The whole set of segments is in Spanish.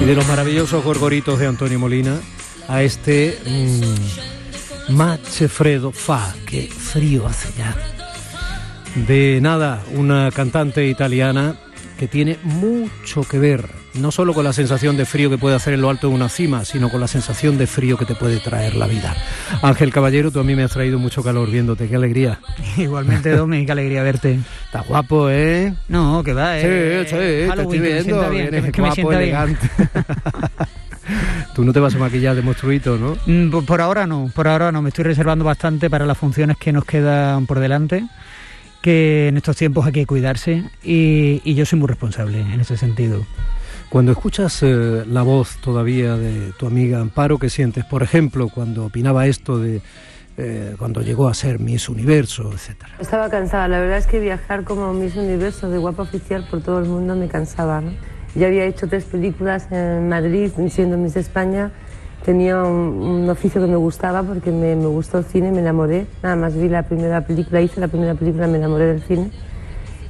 Y de los maravillosos gorgoritos de Antonio Molina a este mmm, Mache Fredo Fa, que frío hace ya. De nada, una cantante italiana que tiene mucho que ver, no solo con la sensación de frío que puede hacer en lo alto de una cima, sino con la sensación de frío que te puede traer la vida. Ángel Caballero, tú a mí me has traído mucho calor viéndote, qué alegría. Igualmente, Domi, qué alegría verte. Estás guapo, ¿eh? No, que va, ¿eh? Sí, sí, te estoy viendo, vienes guapo, elegante. Tú no te vas a maquillar de monstruito, ¿no? Mm, por ahora no, por ahora no. Me estoy reservando bastante para las funciones que nos quedan por delante que en estos tiempos hay que cuidarse y, yo soy muy responsable en ese sentido. Cuando escuchas eh, la voz todavía de tu amiga Amparo, ¿qué sientes? Por ejemplo, cuando opinaba esto de eh, cuando llegó a ser Miss Universo, etcétera. Estaba cansada. La verdad es que viajar como Miss Universo de guapa oficial por todo el mundo me cansaba. ¿no? Ya había hecho tres películas en Madrid siendo Miss España tenía un, oficio que me gustaba porque me, me, gustó el cine, me enamoré. Nada más vi la primera película, hice la primera película, me enamoré del cine.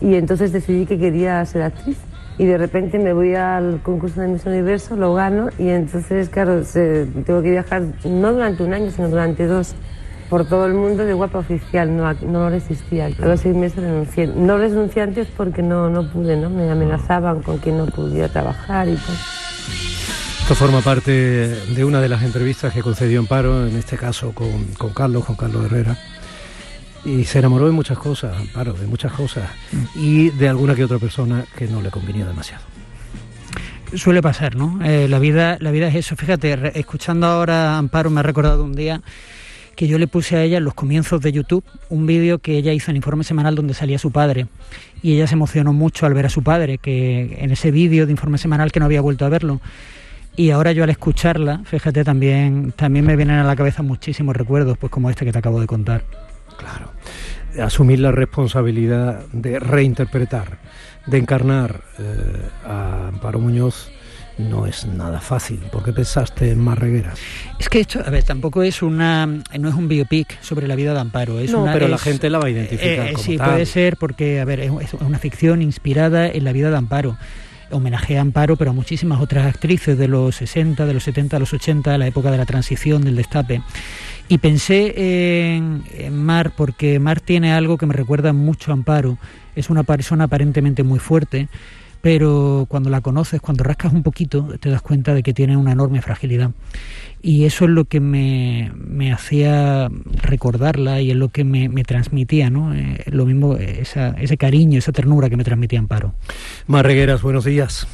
Y entonces decidí que quería ser actriz. Y de repente me voy al concurso de Miss Universo, lo gano y entonces, claro, tengo que viajar no durante un año, sino durante dos por todo el mundo de guapa oficial, no, no lo resistía. A los seis meses renuncié. No renuncié antes porque no, no pude, ¿no? Me amenazaban con que no pudiera trabajar y todo. Esto forma parte de una de las entrevistas que concedió Amparo, en este caso con, con Carlos, con Carlos Herrera. Y se enamoró de muchas cosas, Amparo, de muchas cosas. Y de alguna que otra persona que no le convenía demasiado. Suele pasar, ¿no? Eh, la, vida, la vida es eso. Fíjate, escuchando ahora Amparo me ha recordado un día que yo le puse a ella en los comienzos de YouTube un vídeo que ella hizo en informe semanal donde salía su padre y ella se emocionó mucho al ver a su padre que en ese vídeo de informe semanal que no había vuelto a verlo y ahora yo al escucharla, fíjate, también, también me vienen a la cabeza muchísimos recuerdos, pues como este que te acabo de contar. Claro. Asumir la responsabilidad de reinterpretar, de encarnar eh, a Amparo Muñoz no es nada fácil. ¿Por qué pensaste en Marregueras? Es que esto, a ver, tampoco es una, no es un biopic sobre la vida de Amparo. Es no, una, pero la gente la va a identificar. Eh, sí, puede ser porque, a ver, es una ficción inspirada en la vida de Amparo homenaje a Amparo, pero a muchísimas otras actrices de los 60, de los 70, de los 80, la época de la transición, del destape. Y pensé en, Mar porque Mar tiene algo que me recuerda mucho a Amparo. Es una persona aparentemente muy fuerte, pero cuando la conoces, cuando rascas un poquito, te das cuenta de que tiene una enorme fragilidad. Y eso es lo que me, me hacía recordarla y es lo que me, me transmitía, ¿no? Eh, lo mismo, esa, ese cariño, esa ternura que me transmitía Amparo. Marregueras, buenos días.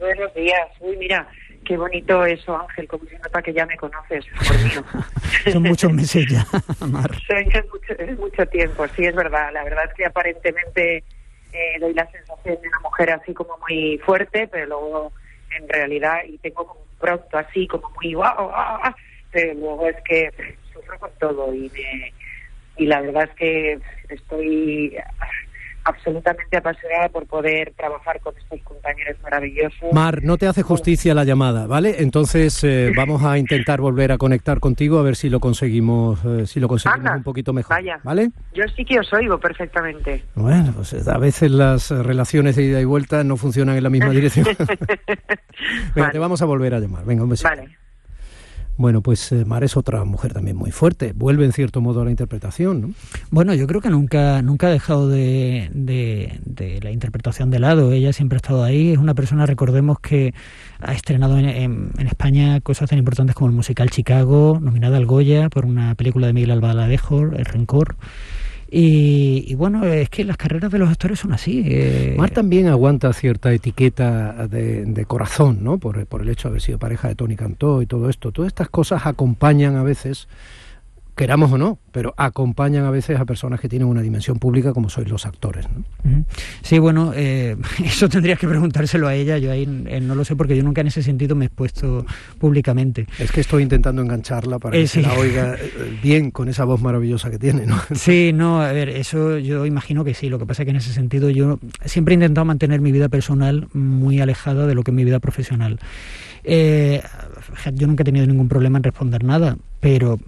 Buenos días. Uy, mira, qué bonito eso, Ángel, como se nota que ya me conoces, por Son muchos meses ya, Mar. Son mucho, mucho tiempo, sí, es verdad. La verdad es que aparentemente eh, doy la sensación de una mujer así como muy fuerte, pero luego en realidad, y tengo como pronto así, como muy guau, pero luego es que sufro con todo y me, y la verdad es que estoy absolutamente apasionada por poder trabajar con estos compañeros maravillosos. Mar, no te hace justicia la llamada, ¿vale? Entonces eh, vamos a intentar volver a conectar contigo a ver si lo conseguimos, eh, si lo conseguimos un poquito mejor, vaya. ¿vale? Yo sí que os oigo perfectamente. Bueno, pues eh, a veces las relaciones de ida y vuelta no funcionan en la misma dirección. Venga, te vamos a volver a llamar. Venga, un besito. Vale. Bueno, pues eh, Mar es otra mujer también muy fuerte. Vuelve en cierto modo a la interpretación, ¿no? Bueno, yo creo que nunca, nunca ha dejado de, de, la interpretación de lado. Ella siempre ha estado ahí. Es una persona, recordemos, que ha estrenado en, en, España cosas tan importantes como el musical Chicago, nominada al Goya por una película de Miguel Albaladejo, El Rencor. Y, bueno, es que las carreras de los actores son así. Eh. Mar también aguanta cierta etiqueta de, corazón, ¿no? Por, por, el hecho de haber sido pareja de Tony Cantó y todo esto. Todas estas cosas acompañan a veces queramos o no, pero acompañan a veces a personas que tienen una dimensión pública como sois los actores. ¿no? Sí, bueno, eh, eso tendrías que preguntárselo a ella, yo ahí eh, no lo sé porque yo nunca en ese sentido me he expuesto públicamente. Es que estoy intentando engancharla para eh, que se la oiga bien con esa voz maravillosa que tiene, ¿no? Sí, no, a ver, eso yo imagino que sí, lo que pasa es que en ese sentido yo siempre he intentado mantener mi vida personal muy alejada de lo que es mi vida profesional. Yo nunca he tenido ningún problema en responder nada, pero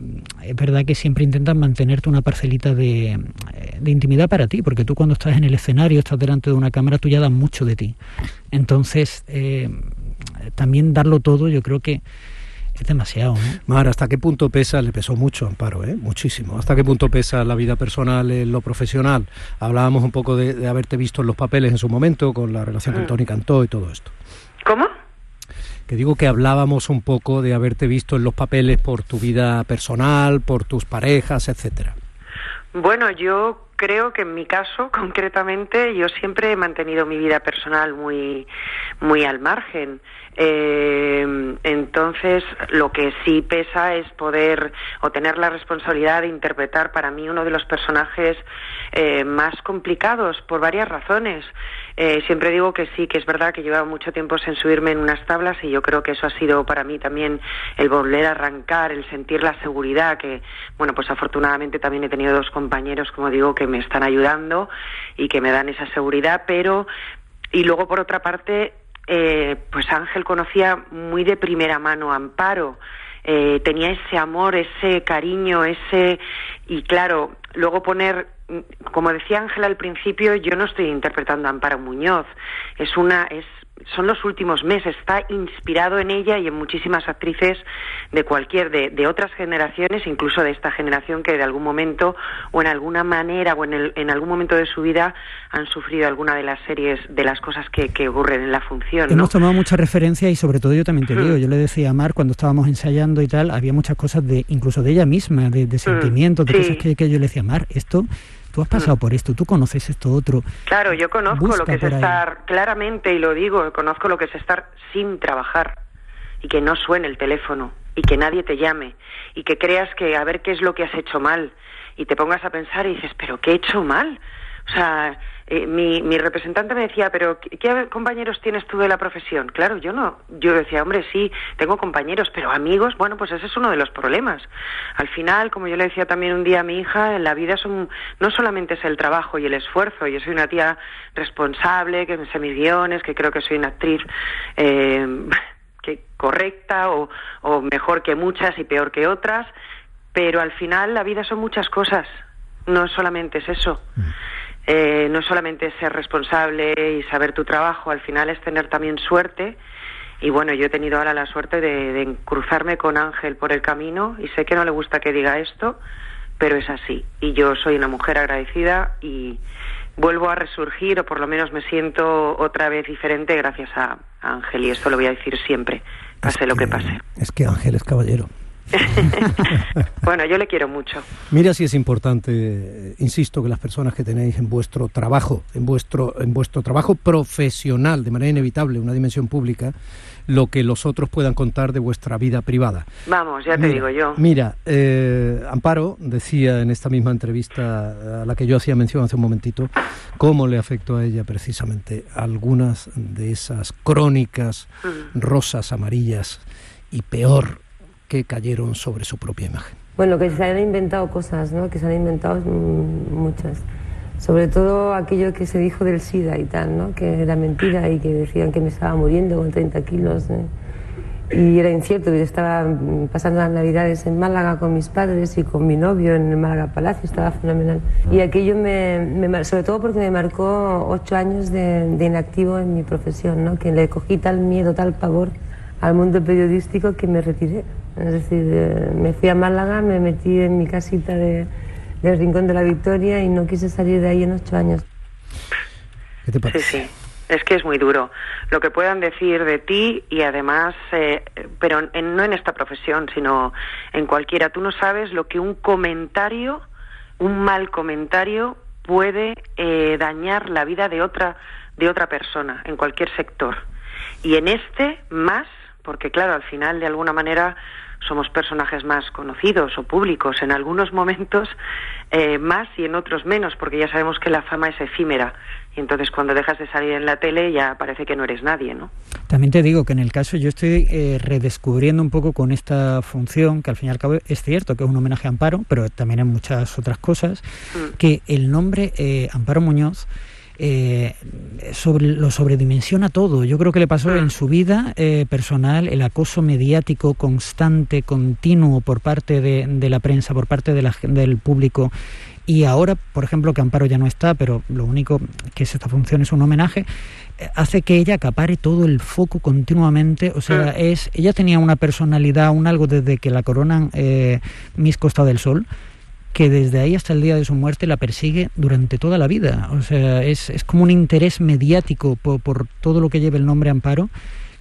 es verdad que siempre intentan mantenerte una parcelita de, eh, de, intimidad para ti, porque tú cuando estás en el escenario, estás delante de una cámara, tú ya das mucho de ti. Entonces, eh, también darlo todo, yo creo que es demasiado. ¿no? Mar, ¿hasta qué punto pesa? Le pesó mucho Amparo, ¿eh? muchísimo. ¿Hasta qué punto pesa la vida personal en lo profesional? Hablábamos un poco de, de haberte visto en los papeles en su momento, con la relación con Tony Cantó y todo esto. ¿Cómo? Que digo que hablábamos un poco de haberte visto en los papeles por tu vida personal, por tus parejas, etcétera. Bueno, yo creo que en mi caso, concretamente, yo siempre he mantenido mi vida personal muy, muy al margen. Eh, entonces, lo que sí pesa es poder o tener la responsabilidad de interpretar para mí uno de los personajes eh, más complicados por varias razones. Eh, siempre digo que sí, que es verdad que llevaba mucho tiempo sin subirme en unas tablas y yo creo que eso ha sido para mí también el volver a arrancar, el sentir la seguridad que, bueno, pues afortunadamente también he tenido dos compañeros, como digo, que me están ayudando y que me dan esa seguridad, pero y luego por otra parte eh, pues Ángel conocía muy de primera mano Amparo, eh, tenía ese amor, ese cariño, ese y claro, luego poner, como decía Ángel al principio, yo no estoy interpretando a Amparo Muñoz, es una, es son los últimos meses, está inspirado en ella y en muchísimas actrices de cualquier, de, de, otras generaciones, incluso de esta generación que de algún momento o en alguna manera o en, el, en algún momento de su vida han sufrido alguna de las series, de las cosas que, que ocurren en la función. ¿no? Hemos tomado mucha referencia y sobre todo yo también te digo, yo le decía a Mar cuando estábamos ensayando y tal, había muchas cosas de, incluso de ella misma, de, de sentimientos, de sí. cosas que, que yo le decía, Mar, esto tú has pasado por esto, tú conoces esto otro. Claro, yo conozco Busca lo que es estar, ahí. claramente, y lo digo, conozco lo que es estar sin trabajar y que no suene el teléfono y que nadie te llame y que creas que a ver qué es lo que has hecho mal y te pongas a pensar y dices, pero ¿qué he hecho mal? O sea, eh, mi, mi, representante me decía, pero ¿qué, ¿qué, compañeros tienes tú de la profesión? Claro, yo no. Yo decía, hombre, sí, tengo compañeros, pero amigos, bueno, pues ese es uno de los problemas. Al final, como yo le decía también un día a mi hija, la vida son, no solamente es el trabajo y el esfuerzo. Yo soy una tía responsable, que sé mis guiones, que creo que soy una actriz eh, que correcta o, o mejor que muchas y peor que otras, pero al final la vida son muchas cosas. No solamente es eso. Mm. Eh, no solamente ser responsable y saber tu trabajo, al final es tener también suerte. Y bueno, yo he tenido ahora la suerte de, de, cruzarme con Ángel por el camino y sé que no le gusta que diga esto, pero es así. Y yo soy una mujer agradecida y vuelvo a resurgir o por lo menos me siento otra vez diferente gracias a, Ángel y esto lo voy a decir siempre, pase es lo que pase. Es que Ángel es caballero. bueno, yo le quiero mucho. Mira si es importante, insisto, que las personas que tenéis en vuestro trabajo, en vuestro, en vuestro trabajo profesional, de manera inevitable, una dimensión pública, lo que los otros puedan contar de vuestra vida privada. Vamos, ya te mira, digo yo. Mira, eh, Amparo decía en esta misma entrevista a la que yo hacía mención hace un momentito, cómo le afectó a ella precisamente algunas de esas crónicas mm. rosas, amarillas y peor que cayeron sobre su propia imagen. Bueno, que se han inventado cosas, ¿no? Que se han inventado muchas. Sobre todo aquello que se dijo del SIDA y tal, ¿no? Que era mentira y que decían que me estaba muriendo con 30 kilos. ¿eh? Y era incierto, yo estaba pasando las navidades en Málaga con mis padres y con mi novio en el Málaga Palacio, estaba fenomenal. Y aquello me, me sobre todo porque me marcó ocho años de, de, inactivo en mi profesión, ¿no? Que le cogí tal miedo, tal pavor al mundo periodístico que me retiré. Es decir, eh, me fui a Málaga, me metí en mi casita de, del Rincón de la Victoria y no quise salir de ahí en ocho años. ¿Qué te parece? Sí, sí. Es que es muy duro lo que puedan decir de ti y además, eh, pero en, no en esta profesión, sino en cualquiera. Tú no sabes lo que un comentario, un mal comentario, puede eh, dañar la vida de otra de otra persona en cualquier sector. Y en este más, porque claro, al final de alguna manera somos personajes más conocidos o públicos en algunos momentos eh, más y en otros menos, porque ya sabemos que la fama es efímera. Y entonces cuando dejas de salir en la tele ya parece que no eres nadie, ¿no? También te digo que en el caso yo estoy eh, redescubriendo un poco con esta función, que al fin y al cabo es cierto que es un homenaje a Amparo, pero también en muchas otras cosas, mm. que el nombre eh, Amparo Muñoz eh, sobre, lo sobredimensiona todo. Yo creo que le pasó en su vida eh, personal el acoso mediático constante, continuo por parte de, la prensa, por parte de la, del público. Y ahora, por ejemplo, que Amparo ya no está, pero lo único que es esta función es un homenaje, eh, hace que ella acapare todo el foco continuamente. O sea, es ella tenía una personalidad, un algo desde que la coronan eh, Miss Costa del Sol que desde ahí hasta el día de su muerte la persigue durante toda la vida. O sea, es, es como un interés mediático por, todo lo que lleva el nombre Amparo,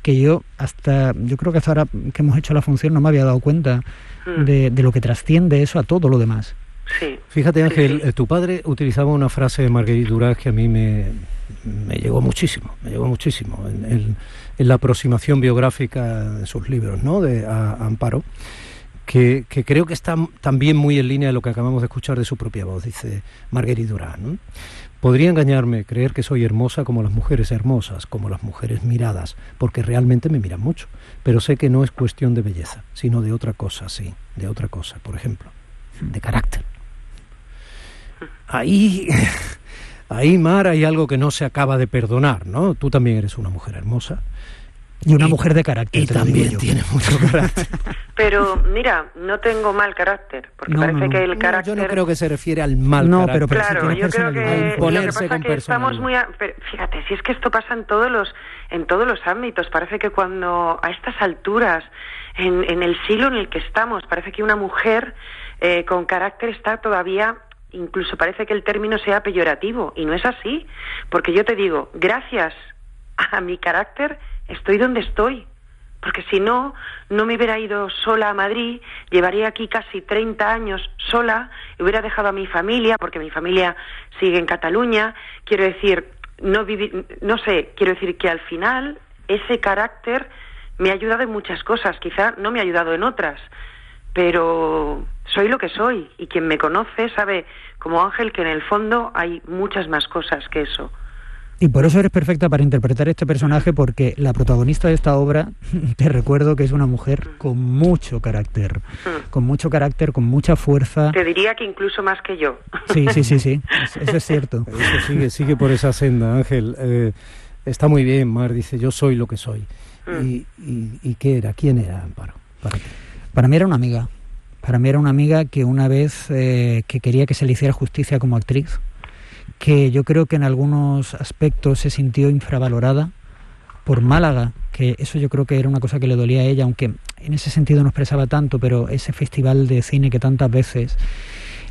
que yo hasta, yo creo que hasta ahora que hemos hecho la función no me había dado cuenta mm. de, lo que trasciende eso a todo lo demás. Sí. Fíjate Ángel, tu padre utilizaba una frase de Marguerite Duras que a mí me, me llegó muchísimo, me llegó muchísimo en, en, la aproximación biográfica de sus libros, ¿no? De Amparo que, creo que está también muy en línea de lo que acabamos de escuchar de su propia voz, dice Marguerite Durán. Podría engañarme, creer que soy hermosa como las mujeres hermosas, como las mujeres miradas, porque realmente me miran mucho, pero sé que no es cuestión de belleza, sino de otra cosa, sí, de otra cosa, por ejemplo, de carácter. Ahí, ahí, Mar, hay algo que no se acaba de perdonar, ¿no? Tú también eres una mujer hermosa, y una mujer de carácter. Y también tiene mucho carácter. Pero mira, no tengo mal carácter, porque parece que el carácter... yo no creo que se refiere al mal no, carácter. pero, claro, yo creo que, lo que pasa que estamos muy... fíjate, si es que esto pasa en todos los en todos los ámbitos, parece que cuando a estas alturas, en, en el siglo en el que estamos, parece que una mujer eh, con carácter está todavía incluso parece que el término sea peyorativo y no es así, porque yo te digo, gracias a mi carácter estoy donde estoy. Porque si no, no me hubiera ido sola a Madrid, llevaría aquí casi 30 años sola, hubiera dejado a mi familia, porque mi familia sigue en Cataluña. Quiero decir, no, no sé, quiero decir que al final ese carácter me ha ayudado en muchas cosas, quizá no me ha ayudado en otras, pero soy lo que soy y quien me conoce sabe como Ángel que en el fondo hay muchas más cosas que eso. Y por eso eres perfecta para interpretar este personaje porque la protagonista de esta obra, te recuerdo que es una mujer con mucho carácter, mm. con mucho carácter, con mucha fuerza. Te diría que incluso más que yo. Sí, sí, sí, sí, eso es cierto. Eso sigue, sigue por esa senda, Ángel. Eh, está muy bien, Mar dice, yo soy lo que soy. Mm. ¿Y, y, qué era? ¿Quién era Amparo? Para, para mí era una amiga. Para mí era una amiga que una vez eh, que quería que se le hiciera justicia como actriz, que yo creo que en algunos aspectos se sintió infravalorada por Málaga, que eso yo creo que era una cosa que le dolía a ella, aunque en ese sentido no expresaba tanto, pero ese festival de cine que tantas veces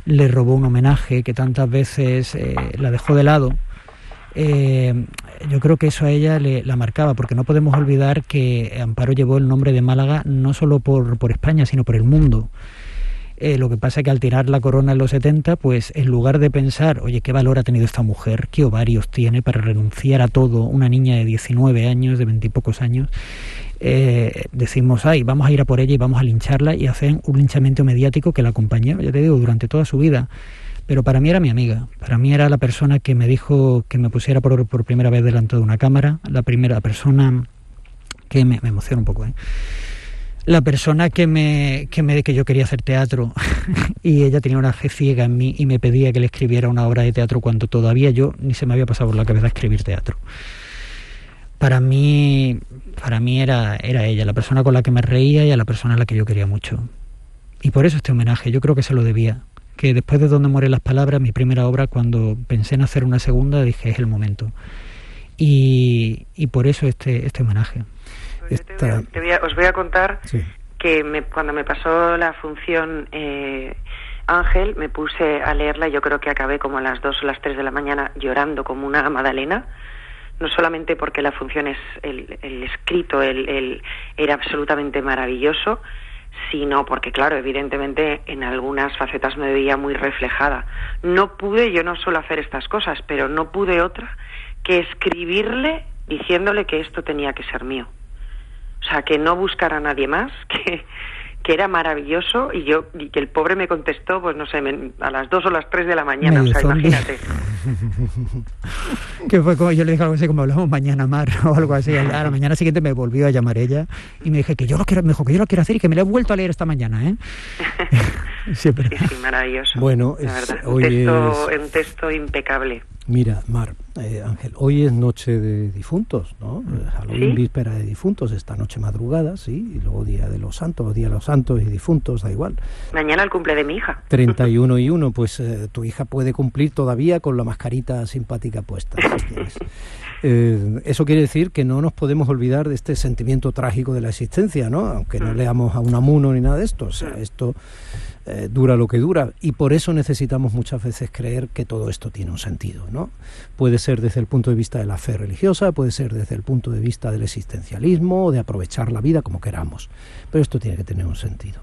le robó un homenaje, que tantas veces eh, la dejó de lado, eh, yo creo que eso a ella le, la marcaba, porque no podemos olvidar que Amparo llevó el nombre de Málaga no solo por, por España, sino por el mundo. Eh, lo que pasa es que al tirar la corona en los 70, pues en lugar de pensar, oye, ¿qué valor ha tenido esta mujer? ¿Qué ovarios tiene para renunciar a todo? Una niña de 19 años, de 20 y pocos años. Eh, decimos, ay, vamos a ir a por ella y vamos a lincharla y hacen un linchamiento mediático que la acompañó, ya te digo, durante toda su vida. Pero para mí era mi amiga, para mí era la persona que me dijo que me pusiera por, por primera vez delante de una cámara, la primera persona que me, me emociona un poco, ¿eh? La persona que me, que me que yo quería hacer teatro y ella tenía una fe ciega en mí y me pedía que le escribiera una obra de teatro cuando todavía yo ni se me había pasado por la cabeza escribir teatro. Para mí, para mí era, era ella, la persona con la que me reía y a la persona a la que yo quería mucho. Y por eso este homenaje, yo creo que se lo debía. Que después de Donde mueren las palabras, mi primera obra, cuando pensé en hacer una segunda, dije es el momento. Y, y por eso este, este homenaje os voy a contar que cuando me pasó la función eh, Ángel, me puse a leerla y yo creo que acabé como a las 2 o las 3 de la mañana llorando como una Madalena. No solamente porque la función es el, el escrito, el, el, era absolutamente maravilloso, sino porque, claro, evidentemente en algunas facetas me veía muy reflejada. No pude, yo no suelo hacer estas cosas, pero no pude otra que escribirle diciéndole que esto tenía que ser mío. O sea, que no buscara a nadie más, que, que era maravilloso y yo y que el pobre me contestó, pues no sé, a las dos o las tres de la mañana, o sea, imagínate. que fue como yo le dije algo así como hablamos mañana mar o algo así. A la mañana siguiente me volvió a llamar ella y me dije que yo lo quiero, me dijo que yo lo quiero hacer y que me lo he vuelto a leer esta mañana, ¿eh? sí, sí, maravilloso. Bueno, es, un, texto, un texto impecable. Mira, Mar, Eh, Ángel, hoy es noche de difuntos, ¿no? Mm. Halloween, víspera de difuntos, esta noche madrugada, sí, y luego día de los santos, día de los santos y difuntos, da igual. Mañana el cumple de mi hija. 31 y 1, pues eh, tu hija puede cumplir todavía con la mascarita simpática puesta, eh, eso quiere decir que no nos podemos olvidar de este sentimiento trágico de la existencia, ¿no? Aunque no mm. leamos a Unamuno ni nada de esto, o sea, mm. esto eh, dura lo que dura y por eso necesitamos muchas veces creer que todo esto tiene un sentido, ¿no? Puede ser desde el punto de vista de la fe religiosa, puede ser desde el punto de vista del existencialismo de aprovechar la vida como queramos, pero esto tiene que tener un sentido.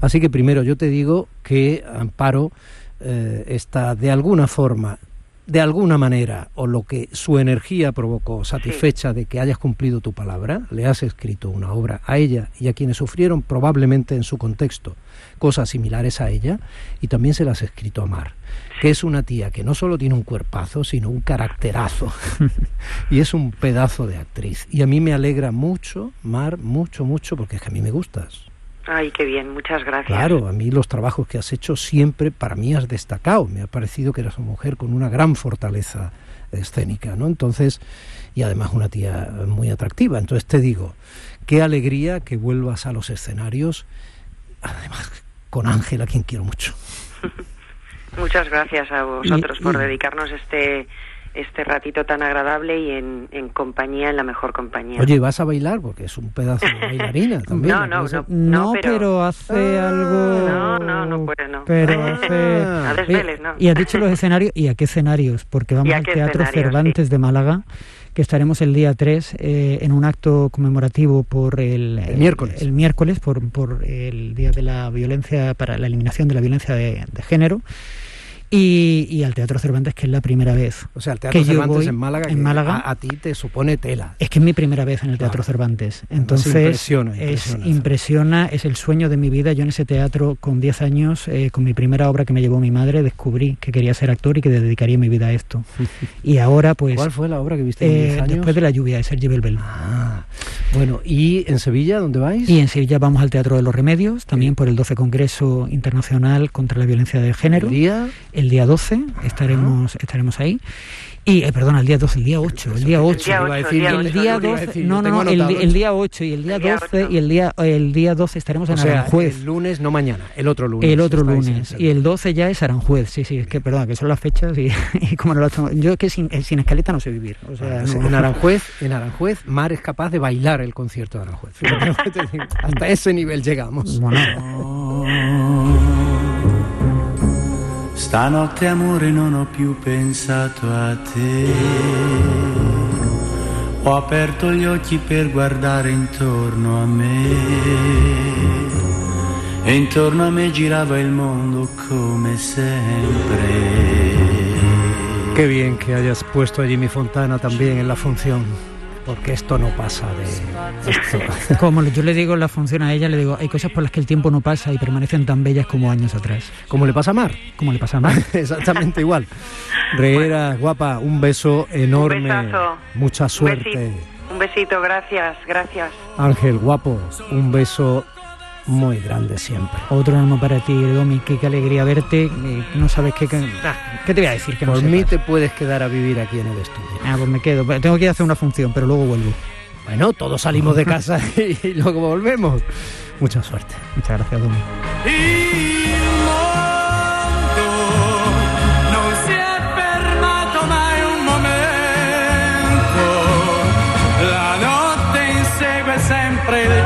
Así que primero yo te digo que Amparo eh, está de alguna forma de alguna manera, o lo que su energía provocó, satisfecha de que hayas cumplido tu palabra, le has escrito una obra a ella y a quienes sufrieron probablemente en su contexto cosas similares a ella, y también se las has escrito a Mar, que es una tía que no solo tiene un cuerpazo, sino un caracterazo, y es un pedazo de actriz. Y a mí me alegra mucho, Mar, mucho, mucho, porque es que a mí me gustas. Ay, qué bien, muchas gracias. Claro, a mí los trabajos que has hecho siempre para mí has destacado. Me ha parecido que eras una mujer con una gran fortaleza escénica, ¿no? Entonces, y además una tía muy atractiva. Entonces te digo, qué alegría que vuelvas a los escenarios, además con Ángel, a quien quiero mucho. Muchas gracias a vosotros por dedicarnos este este ratito tan agradable y en, en, compañía, en la mejor compañía. Oye, ¿vas a bailar? Porque es un pedazo de bailarina también. no, no, no, pero, hace ah. algo... No, no, no puede, no. Pero hace... a desveles, no. Y has dicho los escenarios, ¿y a qué escenarios? Porque vamos al Teatro Cervantes de Málaga que estaremos el día 3 eh, en un acto conmemorativo por el, el miércoles, el, miércoles por, por, el Día de la Violencia, para la eliminación de la violencia de, de género. Y, al Teatro Cervantes, que es la primera vez. O sea, el Teatro Cervantes en Málaga, en Málaga a, ti te supone tela. Es que es mi primera vez en el Teatro Cervantes. Entonces, impresiona, Es, impresiona, es el sueño de mi vida. Yo en ese teatro, con 10 años, eh, con mi primera obra que me llevó mi madre, descubrí que quería ser actor y que dedicaría mi vida a esto. y ahora, pues. ¿Cuál fue la obra que viste en 10 eh, años? Después de la lluvia, de Sergi Belbel. Ah, bueno, ¿y en Sevilla dónde vais? Y en Sevilla vamos al Teatro de los Remedios, también por el 12 Congreso Internacional contra la Violencia de Género. ¿El día? El día 12 estaremos, estaremos ahí. Y, eh, perdón, el día 12, el día 8, el día 8. El día 12, no, no, el, el, día 8 y el día 12 y el día, el día 12 estaremos en Aranjuez. el lunes, no mañana, el otro lunes. El otro lunes. Y el 12 ya es Aranjuez, sí, sí, es que, perdón, que son las fechas y, y como no lo Yo es que sin, sin, escaleta no sé vivir. O sea, En Aranjuez, en Aranjuez, Mar es capaz de bailar el concierto de Aranjuez. Hasta ese nivel llegamos. Stanotte amore non ho più pensato a te. Ho aperto gli occhi per guardare intorno a me. E intorno a me girava il mondo come sempre. Qué bien que hayas puesto a Jimmy Fontana también en la función. Porque esto no pasa de Como yo le digo en la función a ella, le digo, hay cosas por las que el tiempo no pasa y permanecen tan bellas como años atrás. Como le pasa a Mar. Como le pasa a Mar. Exactamente igual. Reera, guapa, un beso enorme. Mucha suerte. un besito, gracias, gracias. Ángel, guapo, un beso muy grande siempre. Otro alma para ti, Domi, qué, qué alegría verte. no sabes qué, qué, qué, te voy a decir. Que Por mí te puedes quedar a vivir aquí en el estudio. Ah, pues me quedo. Tengo que ir a hacer una función, pero luego vuelvo. Bueno, todos salimos de casa y luego volvemos. Mucha suerte. Muchas gracias, Domi. sempre